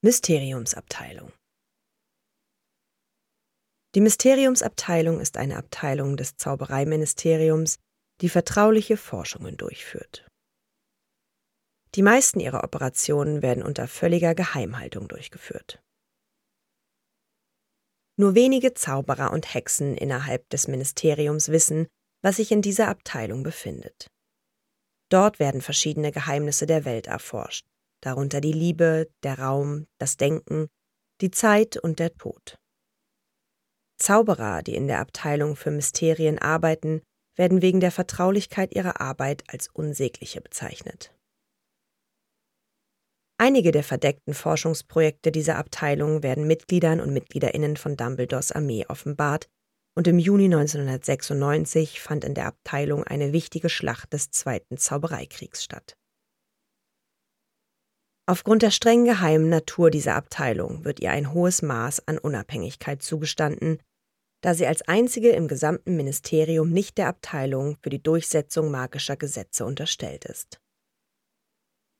Mysteriumsabteilung Die Mysteriumsabteilung ist eine Abteilung des Zaubereiministeriums, die vertrauliche Forschungen durchführt. Die meisten ihrer Operationen werden unter völliger Geheimhaltung durchgeführt. Nur wenige Zauberer und Hexen innerhalb des Ministeriums wissen, was sich in dieser Abteilung befindet. Dort werden verschiedene Geheimnisse der Welt erforscht, darunter die Liebe, der Raum, das Denken, die Zeit und der Tod. Zauberer, die in der Abteilung für Mysterien arbeiten, werden wegen der Vertraulichkeit ihrer Arbeit als unsägliche bezeichnet. Einige der verdeckten Forschungsprojekte dieser Abteilung werden Mitgliedern und Mitgliederinnen von Dumbledores Armee offenbart, und im Juni 1996 fand in der Abteilung eine wichtige Schlacht des Zweiten Zaubereikriegs statt. Aufgrund der streng geheimen Natur dieser Abteilung wird ihr ein hohes Maß an Unabhängigkeit zugestanden, da sie als einzige im gesamten Ministerium nicht der Abteilung für die Durchsetzung magischer Gesetze unterstellt ist.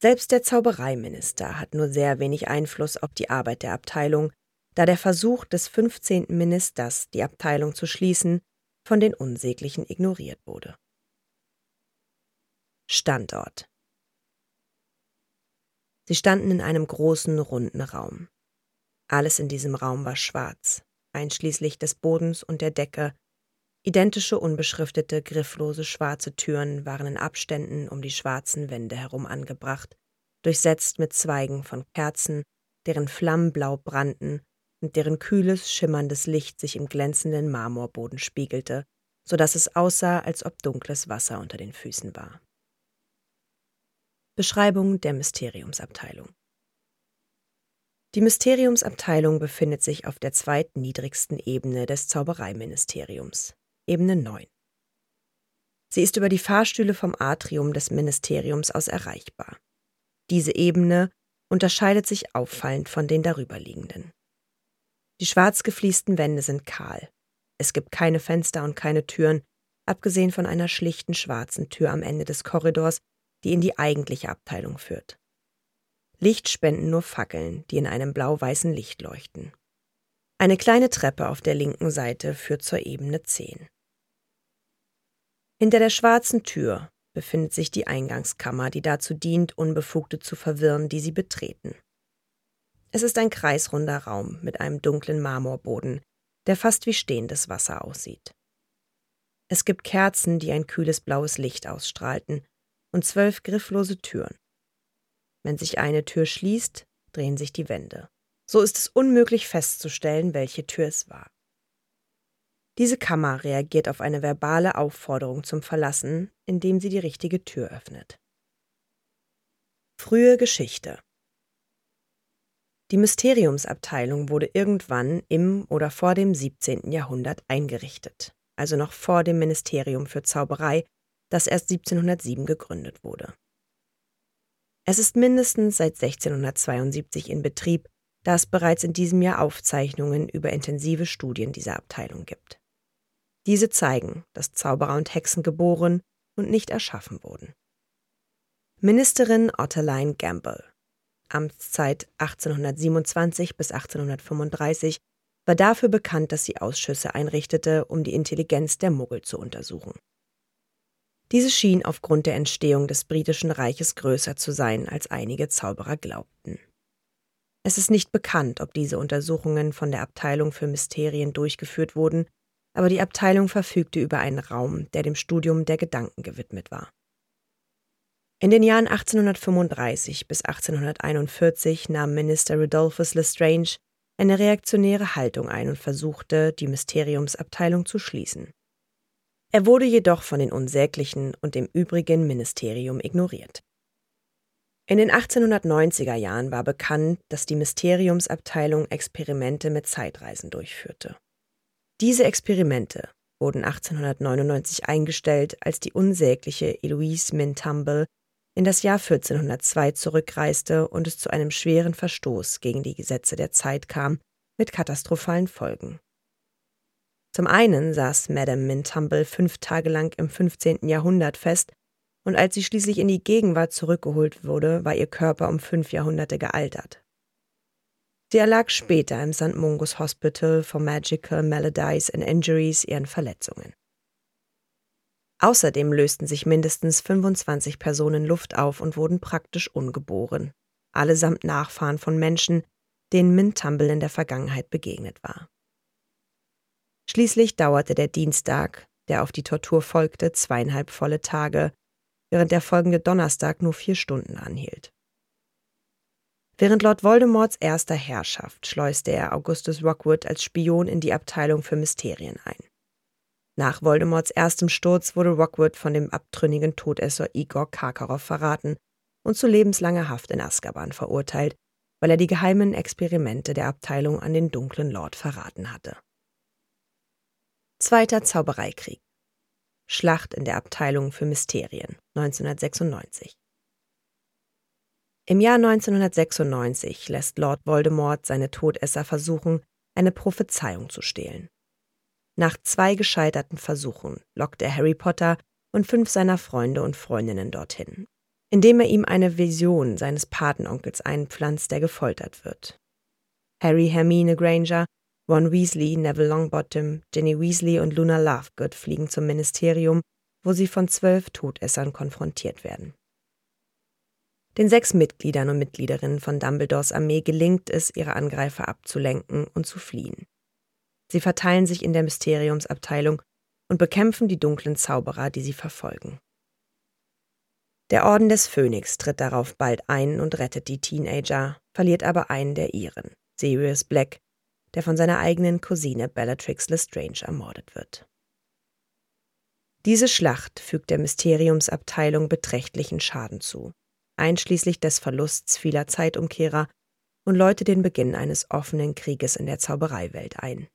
Selbst der Zaubereiminister hat nur sehr wenig Einfluss auf die Arbeit der Abteilung, da der Versuch des 15. Ministers, die Abteilung zu schließen, von den Unsäglichen ignoriert wurde. Standort Sie standen in einem großen, runden Raum. Alles in diesem Raum war schwarz, einschließlich des Bodens und der Decke. Identische, unbeschriftete, grifflose schwarze Türen waren in Abständen um die schwarzen Wände herum angebracht, durchsetzt mit Zweigen von Kerzen, deren Flammen blau brannten und deren kühles, schimmerndes Licht sich im glänzenden Marmorboden spiegelte, so dass es aussah, als ob dunkles Wasser unter den Füßen war. Beschreibung der Mysteriumsabteilung Die Mysteriumsabteilung befindet sich auf der zweitniedrigsten Ebene des Zaubereiministeriums, Ebene 9. Sie ist über die Fahrstühle vom Atrium des Ministeriums aus erreichbar. Diese Ebene unterscheidet sich auffallend von den darüberliegenden. Die schwarz gefliesten Wände sind kahl. Es gibt keine Fenster und keine Türen, abgesehen von einer schlichten schwarzen Tür am Ende des Korridors, die in die eigentliche Abteilung führt. Licht spenden nur Fackeln, die in einem blau-weißen Licht leuchten. Eine kleine Treppe auf der linken Seite führt zur Ebene 10. Hinter der schwarzen Tür befindet sich die Eingangskammer, die dazu dient, Unbefugte zu verwirren, die sie betreten. Es ist ein kreisrunder Raum mit einem dunklen Marmorboden, der fast wie stehendes Wasser aussieht. Es gibt Kerzen, die ein kühles blaues Licht ausstrahlten, und zwölf grifflose Türen. Wenn sich eine Tür schließt, drehen sich die Wände. So ist es unmöglich festzustellen, welche Tür es war. Diese Kammer reagiert auf eine verbale Aufforderung zum Verlassen, indem sie die richtige Tür öffnet. Frühe Geschichte Die Mysteriumsabteilung wurde irgendwann im oder vor dem 17. Jahrhundert eingerichtet, also noch vor dem Ministerium für Zauberei, das erst 1707 gegründet wurde. Es ist mindestens seit 1672 in Betrieb, da es bereits in diesem Jahr Aufzeichnungen über intensive Studien dieser Abteilung gibt. Diese zeigen, dass Zauberer und Hexen geboren und nicht erschaffen wurden. Ministerin Otterline Gamble, Amtszeit 1827 bis 1835, war dafür bekannt, dass sie Ausschüsse einrichtete, um die Intelligenz der Muggel zu untersuchen. Diese schien aufgrund der Entstehung des britischen Reiches größer zu sein, als einige Zauberer glaubten. Es ist nicht bekannt, ob diese Untersuchungen von der Abteilung für Mysterien durchgeführt wurden, aber die Abteilung verfügte über einen Raum, der dem Studium der Gedanken gewidmet war. In den Jahren 1835 bis 1841 nahm Minister Rodolphus Lestrange eine reaktionäre Haltung ein und versuchte, die Mysteriumsabteilung zu schließen. Er wurde jedoch von den Unsäglichen und dem übrigen Ministerium ignoriert. In den 1890er Jahren war bekannt, dass die Mysteriumsabteilung Experimente mit Zeitreisen durchführte. Diese Experimente wurden 1899 eingestellt, als die unsägliche Eloise Mintumble in das Jahr 1402 zurückreiste und es zu einem schweren Verstoß gegen die Gesetze der Zeit kam, mit katastrophalen Folgen. Zum einen saß Madame Mintumble fünf Tage lang im 15. Jahrhundert fest, und als sie schließlich in die Gegenwart zurückgeholt wurde, war ihr Körper um fünf Jahrhunderte gealtert. Sie erlag später im St. Mungus Hospital for Magical Maladies and Injuries ihren Verletzungen. Außerdem lösten sich mindestens 25 Personen Luft auf und wurden praktisch ungeboren, allesamt Nachfahren von Menschen, denen Mintumble in der Vergangenheit begegnet war. Schließlich dauerte der Dienstag, der auf die Tortur folgte, zweieinhalb volle Tage, während der folgende Donnerstag nur vier Stunden anhielt. Während Lord Voldemorts erster Herrschaft schleuste er Augustus Rockwood als Spion in die Abteilung für Mysterien ein. Nach Voldemorts erstem Sturz wurde Rockwood von dem abtrünnigen Todesser Igor Karkaroff verraten und zu lebenslanger Haft in Azkaban verurteilt, weil er die geheimen Experimente der Abteilung an den dunklen Lord verraten hatte. Zweiter Zaubereikrieg Schlacht in der Abteilung für Mysterien 1996 Im Jahr 1996 lässt Lord Voldemort seine Todesser versuchen, eine Prophezeiung zu stehlen. Nach zwei gescheiterten Versuchen lockt er Harry Potter und fünf seiner Freunde und Freundinnen dorthin, indem er ihm eine Vision seines Patenonkels einpflanzt, der gefoltert wird. Harry, Hermine Granger, Ron Weasley, Neville Longbottom, Ginny Weasley und Luna Lovegood fliegen zum Ministerium, wo sie von zwölf Todessern konfrontiert werden. Den sechs Mitgliedern und Mitgliederinnen von Dumbledores Armee gelingt es, ihre Angreifer abzulenken und zu fliehen. Sie verteilen sich in der Mysteriumsabteilung und bekämpfen die dunklen Zauberer, die sie verfolgen. Der Orden des Phönix tritt darauf bald ein und rettet die Teenager, verliert aber einen der ihren, Sirius Black, der von seiner eigenen Cousine Bellatrix Lestrange ermordet wird. Diese Schlacht fügt der Mysteriumsabteilung beträchtlichen Schaden zu, einschließlich des Verlusts vieler Zeitumkehrer und läutet den Beginn eines offenen Krieges in der Zaubereiwelt ein.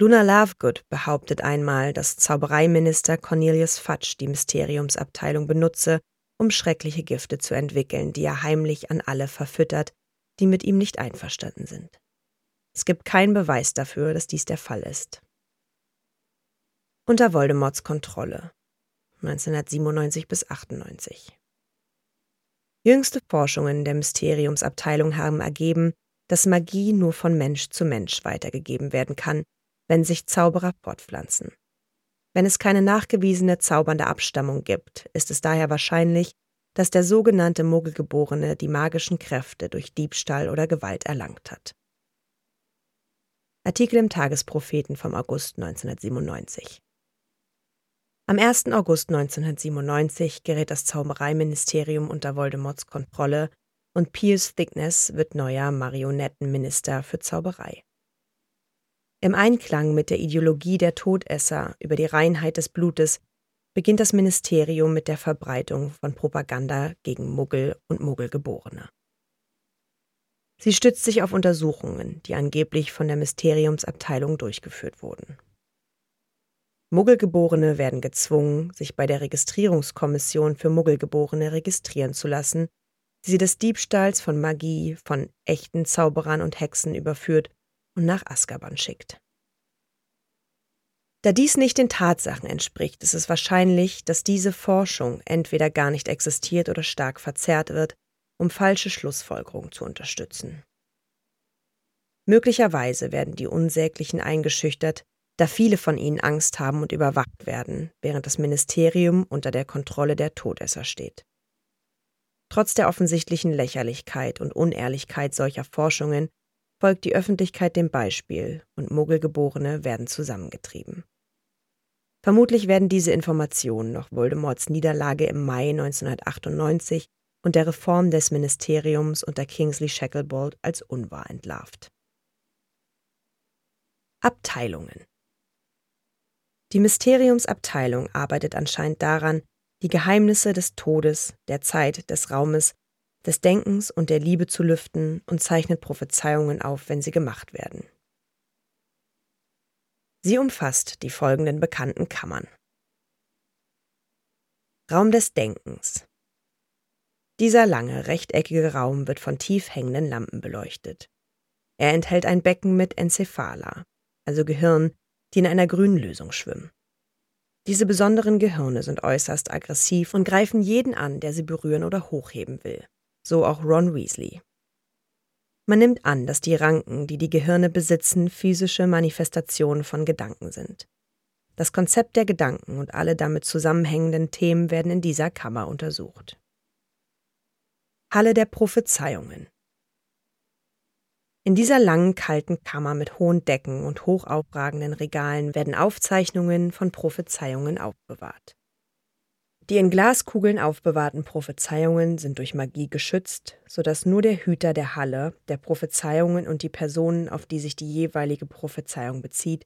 Luna Lovegood behauptet einmal, dass Zaubereiminister Cornelius Fudge die Mysteriumsabteilung benutze, um schreckliche Gifte zu entwickeln, die er heimlich an alle verfüttert, die mit ihm nicht einverstanden sind. Es gibt keinen Beweis dafür, dass dies der Fall ist. Unter Voldemorts Kontrolle 1997 bis 98 Jüngste Forschungen der Mysteriumsabteilung haben ergeben, dass Magie nur von Mensch zu Mensch weitergegeben werden kann, wenn sich Zauberer fortpflanzen. Wenn es keine nachgewiesene zaubernde Abstammung gibt, ist es daher wahrscheinlich, dass der sogenannte Muggelgeborene die magischen Kräfte durch Diebstahl oder Gewalt erlangt hat. Artikel im Tagespropheten vom August 1997 Am 1. August 1997 gerät das Zaubereiministerium unter Voldemorts Kontrolle und Piers Thickness wird neuer Marionettenminister für Zauberei. Im Einklang mit der Ideologie der Todesser über die Reinheit des Blutes beginnt das Ministerium mit der Verbreitung von Propaganda gegen Muggel und Muggelgeborene. Sie stützt sich auf Untersuchungen, die angeblich von der Mysteriumsabteilung durchgeführt wurden. Muggelgeborene werden gezwungen, sich bei der Registrierungskommission für Muggelgeborene registrieren zu lassen, die sie des Diebstahls von Magie, von echten Zauberern und Hexen überführt und nach Azkaban schickt. Da dies nicht den Tatsachen entspricht, ist es wahrscheinlich, dass diese Forschung entweder gar nicht existiert oder stark verzerrt wird, um falsche Schlussfolgerungen zu unterstützen. Möglicherweise werden die Unsäglichen eingeschüchtert, da viele von ihnen Angst haben und überwacht werden, während das Ministerium unter der Kontrolle der Todesser steht. Trotz der offensichtlichen Lächerlichkeit und Unehrlichkeit solcher Forschungen folgt die Öffentlichkeit dem Beispiel und Muggelgeborene werden zusammengetrieben. Vermutlich werden diese Informationen noch Voldemorts Niederlage im Mai 1998 und der Reform des Ministeriums unter Kingsley Shacklebolt als unwahr entlarvt. Abteilungen Die Mysteriumsabteilung arbeitet anscheinend daran, die Geheimnisse des Todes, der Zeit, des Raumes, des Denkens und der Liebe zu lüften und zeichnet Prophezeiungen auf, wenn sie gemacht werden. Sie umfasst die folgenden bekannten Kammern. Raum des Denkens. Dieser lange, rechteckige Raum wird von tief hängenden Lampen beleuchtet. Er enthält ein Becken mit Encephala, also Gehirn, die in einer grünen Lösung schwimmen. Diese besonderen Gehirne sind äußerst aggressiv und greifen jeden an, der sie berühren oder hochheben will. So auch Ron Weasley. Man nimmt an, dass die Ranken, die die Gehirne besitzen, physische Manifestationen von Gedanken sind. Das Konzept der Gedanken und alle damit zusammenhängenden Themen werden in dieser Kammer untersucht. Halle der Prophezeiungen. In dieser langen, kalten Kammer mit hohen Decken und hoch aufragenden Regalen werden Aufzeichnungen von Prophezeiungen aufbewahrt. Die in Glaskugeln aufbewahrten Prophezeiungen sind durch Magie geschützt, sodass nur der Hüter der Halle, der Prophezeiungen und die Personen, auf die sich die jeweilige Prophezeiung bezieht,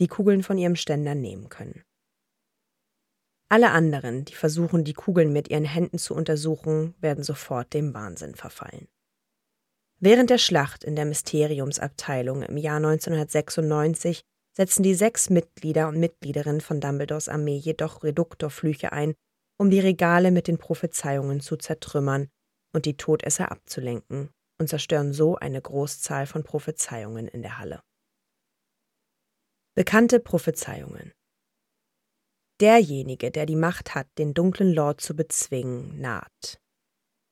die Kugeln von ihrem Ständer nehmen können. Alle anderen, die versuchen, die Kugeln mit ihren Händen zu untersuchen, werden sofort dem Wahnsinn verfallen. Während der Schlacht in der Mysteriumsabteilung im Jahr 1996 setzen die sechs Mitglieder und Mitgliederinnen von Dumbledores Armee jedoch Reduktorflüche ein, um die Regale mit den Prophezeiungen zu zertrümmern und die Todesser abzulenken und zerstören so eine Großzahl von Prophezeiungen in der Halle. Bekannte Prophezeiungen Derjenige, der die Macht hat, den dunklen Lord zu bezwingen, naht.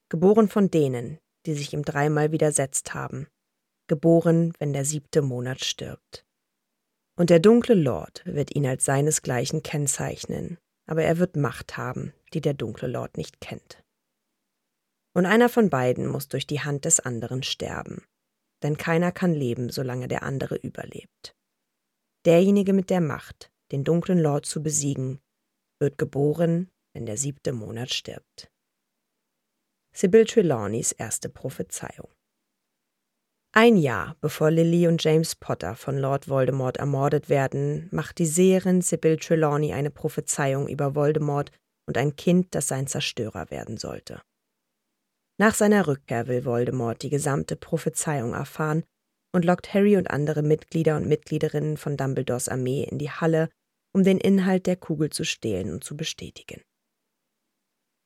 Geboren von denen, die sich ihm dreimal widersetzt haben, geboren, wenn der siebte Monat stirbt. Und der dunkle Lord wird ihn als seinesgleichen kennzeichnen, aber er wird Macht haben, die der dunkle Lord nicht kennt. Und einer von beiden muss durch die Hand des anderen sterben, denn keiner kann leben, solange der andere überlebt. Derjenige mit der Macht, den dunklen Lord zu besiegen, wird geboren, wenn der siebte Monat stirbt. Sybil Trelawneys erste Prophezeiung. Ein Jahr bevor Lily und James Potter von Lord Voldemort ermordet werden, macht die Seherin Sybil Trelawney eine Prophezeiung über Voldemort und ein Kind, das sein Zerstörer werden sollte. Nach seiner Rückkehr will Voldemort die gesamte Prophezeiung erfahren und lockt Harry und andere Mitglieder und Mitgliederinnen von Dumbledores Armee in die Halle, um den Inhalt der Kugel zu stehlen und zu bestätigen.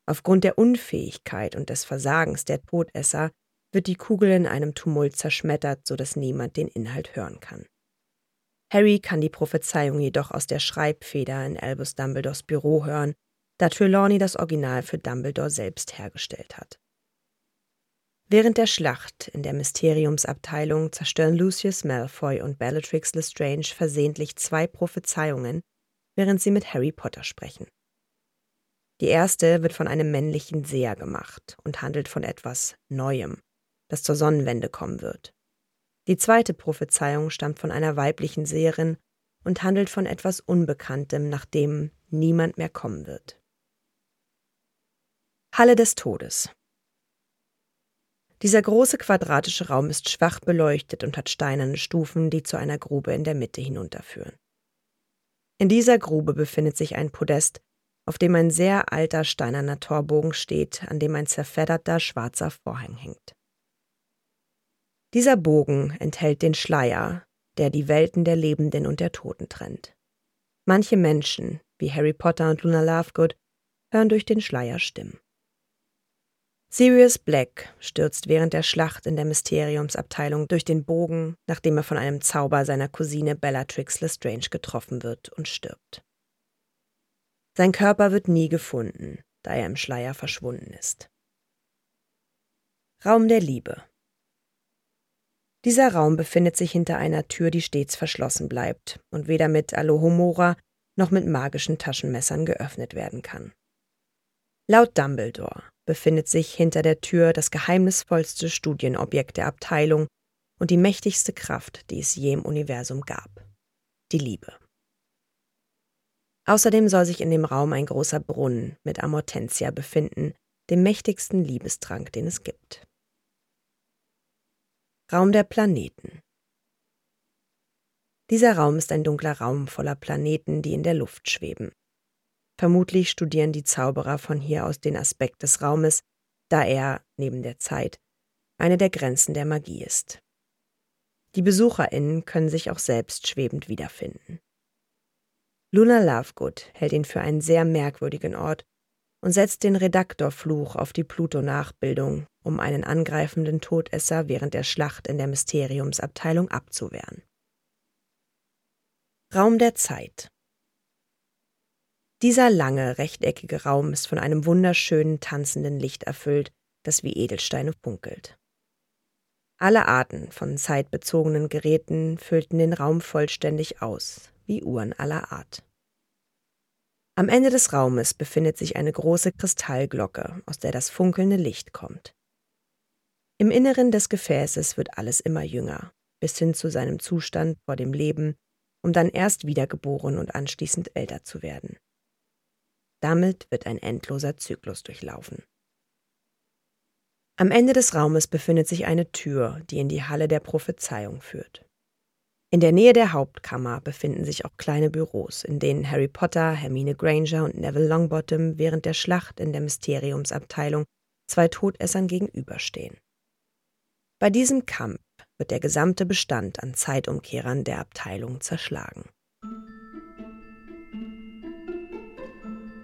Aufgrund der Unfähigkeit und des Versagens der Todesser wird die Kugel in einem Tumult zerschmettert, so dass niemand den Inhalt hören kann. Harry kann die Prophezeiung jedoch aus der Schreibfeder in Albus Dumbledores Büro hören, da Trelawney das Original für Dumbledore selbst hergestellt hat. Während der Schlacht in der Mysteriumsabteilung zerstören Lucius Malfoy und Bellatrix Lestrange versehentlich zwei Prophezeiungen, während sie mit Harry Potter sprechen. Die erste wird von einem männlichen Seher gemacht und handelt von etwas Neuem, das zur Sonnenwende kommen wird. Die zweite Prophezeiung stammt von einer weiblichen Seherin und handelt von etwas Unbekanntem, nach dem niemand mehr kommen wird. Halle des Todes Dieser große quadratische Raum ist schwach beleuchtet und hat steinerne Stufen, die zu einer Grube in der Mitte hinunterführen. In dieser Grube befindet sich ein Podest, auf dem ein sehr alter steinerner Torbogen steht, an dem ein zerfedderter schwarzer Vorhang hängt. Dieser Bogen enthält den Schleier, der die Welten der Lebenden und der Toten trennt. Manche Menschen, wie Harry Potter und Luna Lovegood, hören durch den Schleier Stimmen. Sirius Black stürzt während der Schlacht in der Mysteriumsabteilung durch den Bogen, nachdem er von einem Zauber seiner Cousine Bellatrix Lestrange getroffen wird und stirbt. Sein Körper wird nie gefunden, da er im Schleier verschwunden ist. Raum der Liebe Dieser Raum befindet sich hinter einer Tür, die stets verschlossen bleibt und weder mit Alohomora noch mit magischen Taschenmessern geöffnet werden kann. Laut Dumbledore befindet sich hinter der Tür das geheimnisvollste Studienobjekt der Abteilung und die mächtigste Kraft, die es je im Universum gab. Die Liebe. Außerdem soll sich in dem Raum ein großer Brunnen mit Amortentia befinden, dem mächtigsten Liebestrank, den es gibt. Raum der Planeten. Dieser Raum ist ein dunkler Raum voller Planeten, die in der Luft schweben. Vermutlich studieren die Zauberer von hier aus den Aspekt des Raumes, da er, neben der Zeit, eine der Grenzen der Magie ist. Die BesucherInnen können sich auch selbst schwebend wiederfinden. Luna Lovegood hält ihn für einen sehr merkwürdigen Ort und setzt den Redaktorfluch auf die Pluto-Nachbildung, um einen angreifenden Todesser während der Schlacht in der Mysteriumsabteilung abzuwehren. Raum der Zeit Dieser lange, rechteckige Raum ist von einem wunderschönen, tanzenden Licht erfüllt, das wie Edelsteine funkelt. Alle Arten von zeitbezogenen Geräten füllten den Raum vollständig aus, wie Uhren aller Art. Am Ende des Raumes befindet sich eine große Kristallglocke, aus der das funkelnde Licht kommt. Im Inneren des Gefäßes wird alles immer jünger, bis hin zu seinem Zustand vor dem Leben, um dann erst wiedergeboren und anschließend älter zu werden. Damit wird ein endloser Zyklus durchlaufen. Am Ende des Raumes befindet sich eine Tür, die in die Halle der Prophezeiung führt. In der Nähe der Hauptkammer befinden sich auch kleine Büros, in denen Harry Potter, Hermine Granger und Neville Longbottom während der Schlacht in der Mysteriumsabteilung zwei Todessern gegenüberstehen. Bei diesem Kampf wird der gesamte Bestand an Zeitumkehrern der Abteilung zerschlagen.